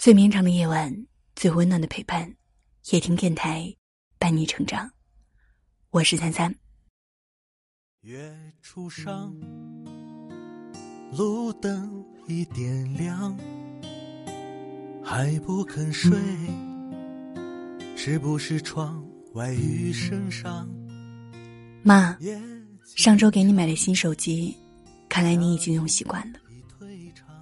最绵长的夜晚，最温暖的陪伴，夜听电台伴你成长。我是三三。月初上，路灯已点亮，还不肯睡，是不是窗外雨声上？妈，上周给你买的新手机，看来你已经用习惯了。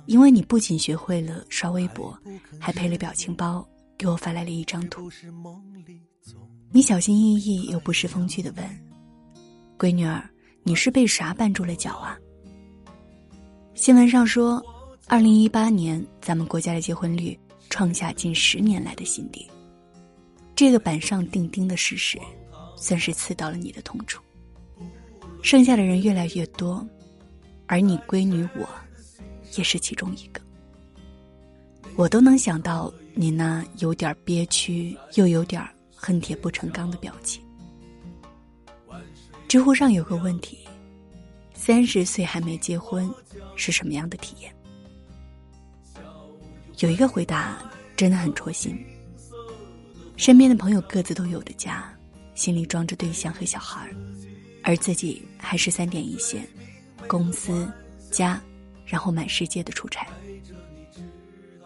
因为你不仅学会了刷微博，还配了表情包，给我发来了一张图。你小心翼翼又不失风趣的问：“闺女儿，你是被啥绊住了脚啊？”新闻上说，二零一八年咱们国家的结婚率创下近十年来的新低。这个板上钉钉的事实，算是刺到了你的痛处。剩下的人越来越多，而你闺女我。也是其中一个，我都能想到你那有点憋屈又有点恨铁不成钢的表情。知乎上有个问题：三十岁还没结婚是什么样的体验？有一个回答真的很戳心。身边的朋友各自都有的家，心里装着对象和小孩儿而自己还是三点一线，公司家。然后满世界的出差。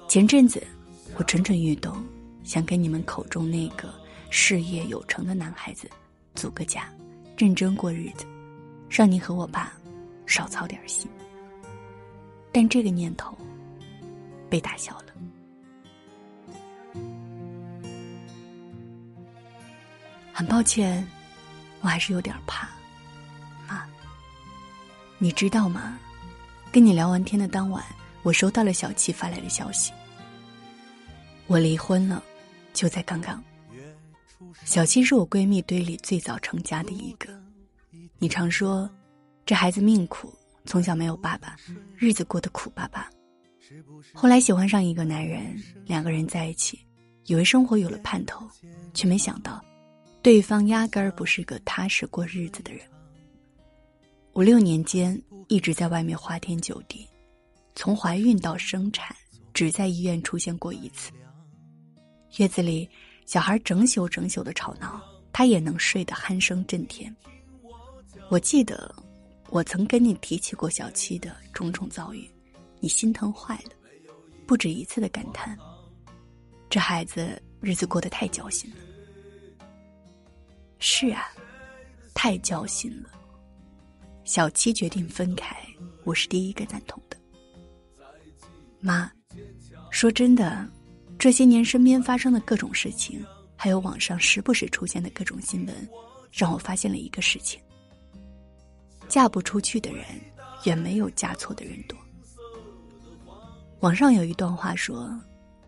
前阵子，我蠢蠢欲动，想跟你们口中那个事业有成的男孩子组个家，认真过日子，让你和我爸少操点心。但这个念头被打消了。很抱歉，我还是有点怕。妈，你知道吗？跟你聊完天的当晚，我收到了小七发来的消息。我离婚了，就在刚刚。小七是我闺蜜堆里最早成家的一个。你常说，这孩子命苦，从小没有爸爸，日子过得苦巴巴。后来喜欢上一个男人，两个人在一起，以为生活有了盼头，却没想到，对方压根儿不是个踏实过日子的人。五六年间。一直在外面花天酒地，从怀孕到生产，只在医院出现过一次。月子里，小孩整宿整宿的吵闹，他也能睡得鼾声震天。我记得，我曾跟你提起过小七的种种遭遇，你心疼坏了，不止一次的感叹：这孩子日子过得太焦心了。是啊，太焦心了。小七决定分开，我是第一个赞同的。妈，说真的，这些年身边发生的各种事情，还有网上时不时出现的各种新闻，让我发现了一个事情：嫁不出去的人，远没有嫁错的人多。网上有一段话说：“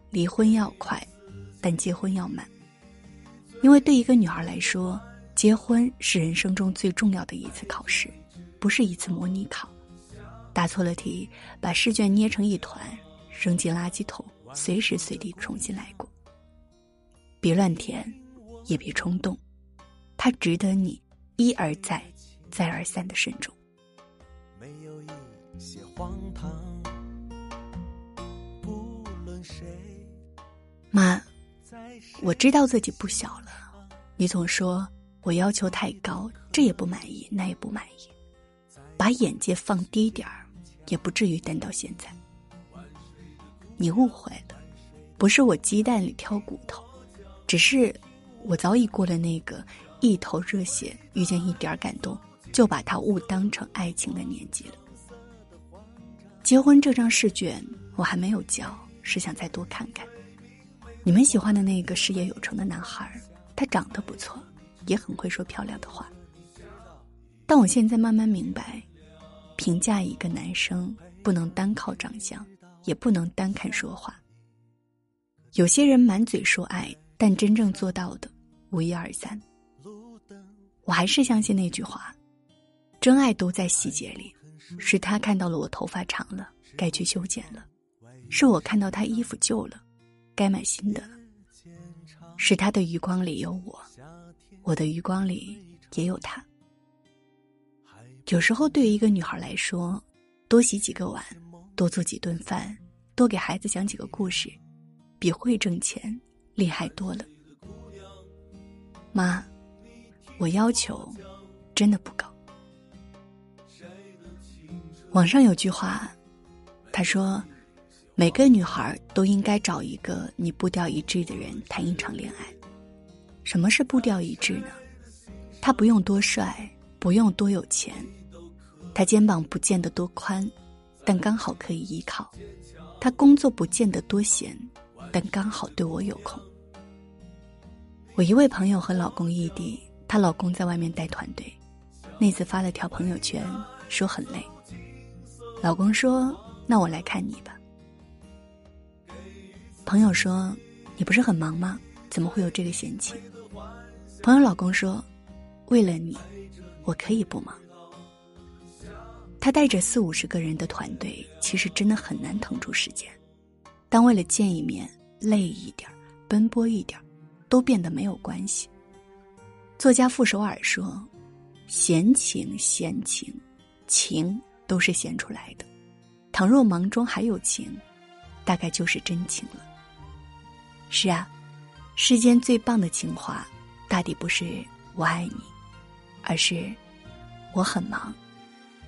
离婚要快，但结婚要慢。”因为对一个女孩来说，结婚是人生中最重要的一次考试。不是一次模拟考，答错了题，把试卷捏成一团，扔进垃圾桶，随时随地重新来过。别乱填，也别冲动，它值得你一而再，再而三的慎重。没有一些荒唐，不论谁。妈，我知道自己不小了，你总说我要求太高，这也不满意，那也不满意。把眼界放低点儿，也不至于等到现在。你误会了，不是我鸡蛋里挑骨头，只是我早已过了那个一头热血遇见一点感动就把它误当成爱情的年纪了。结婚这张试卷我还没有交，是想再多看看。你们喜欢的那个事业有成的男孩，他长得不错，也很会说漂亮的话。但我现在慢慢明白，评价一个男生不能单靠长相，也不能单看说话。有些人满嘴说爱，但真正做到的无一二三。我还是相信那句话：真爱都在细节里。是他看到了我头发长了，该去修剪了；是我看到他衣服旧了，该买新的了。是他的余光里有我，我的余光里也有他。有时候，对于一个女孩来说，多洗几个碗，多做几顿饭，多给孩子讲几个故事，比会挣钱厉害多了。妈，我要求真的不高。网上有句话，他说：“每个女孩都应该找一个你步调一致的人谈一场恋爱。”什么是步调一致呢？他不用多帅，不用多有钱，他肩膀不见得多宽，但刚好可以依靠；他工作不见得多闲，但刚好对我有空。我一位朋友和老公异地，她老公在外面带团队，那次发了条朋友圈，说很累。老公说：“那我来看你吧。”朋友说：“你不是很忙吗？怎么会有这个闲情？”朋友老公说：“为了你，我可以不忙。”他带着四五十个人的团队，其实真的很难腾出时间。当为了见一面累一点奔波一点都变得没有关系。作家傅首尔说：“闲情，闲情，情都是闲出来的。倘若忙中还有情，大概就是真情了。”是啊，世间最棒的情话，大抵不是“我爱你”，而是“我很忙，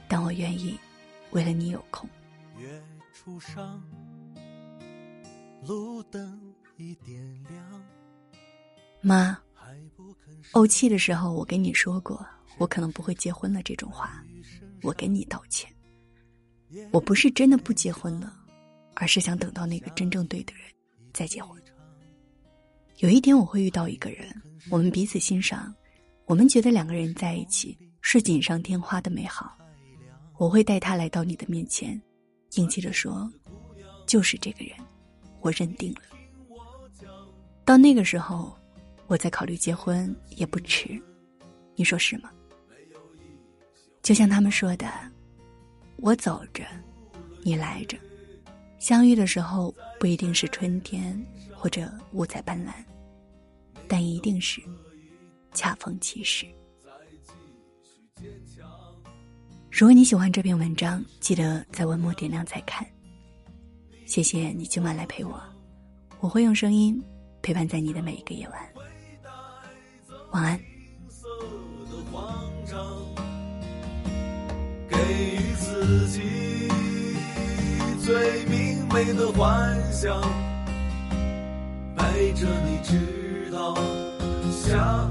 但我愿意为了你有空。”月初上，路灯已点亮。妈，怄气的时候，我跟你说过，我可能不会结婚了。这种话，我跟你道歉。我不是真的不结婚了，而是想等到那个真正对的人再结婚。有一天我会遇到一个人，我们彼此欣赏，我们觉得两个人在一起是锦上添花的美好。我会带他来到你的面前，硬气着说：“就是这个人，我认定了。”到那个时候。我再考虑结婚也不迟，你说是吗？就像他们说的，我走着，你来着，相遇的时候不一定是春天或者五彩斑斓，但一定是恰逢其时。如果你喜欢这篇文章，记得在文末点亮再看。谢谢你今晚来陪我，我会用声音陪伴在你的每一个夜晚。晚安。给予自己最明媚的幻想，陪着你直到下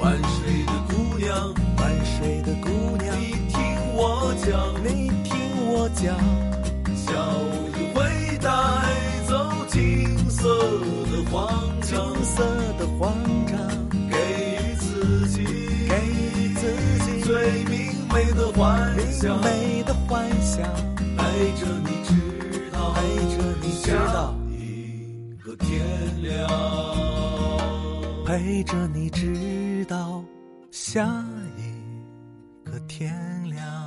晚睡的姑娘，万水的姑娘，你听我讲，你听我讲，笑意会带走金色的慌张。色的慌张，给予自己，给予自己最明媚的幻想，明媚的幻想，陪着你直到，陪着你直到一个天亮，陪着你直到下一个天亮。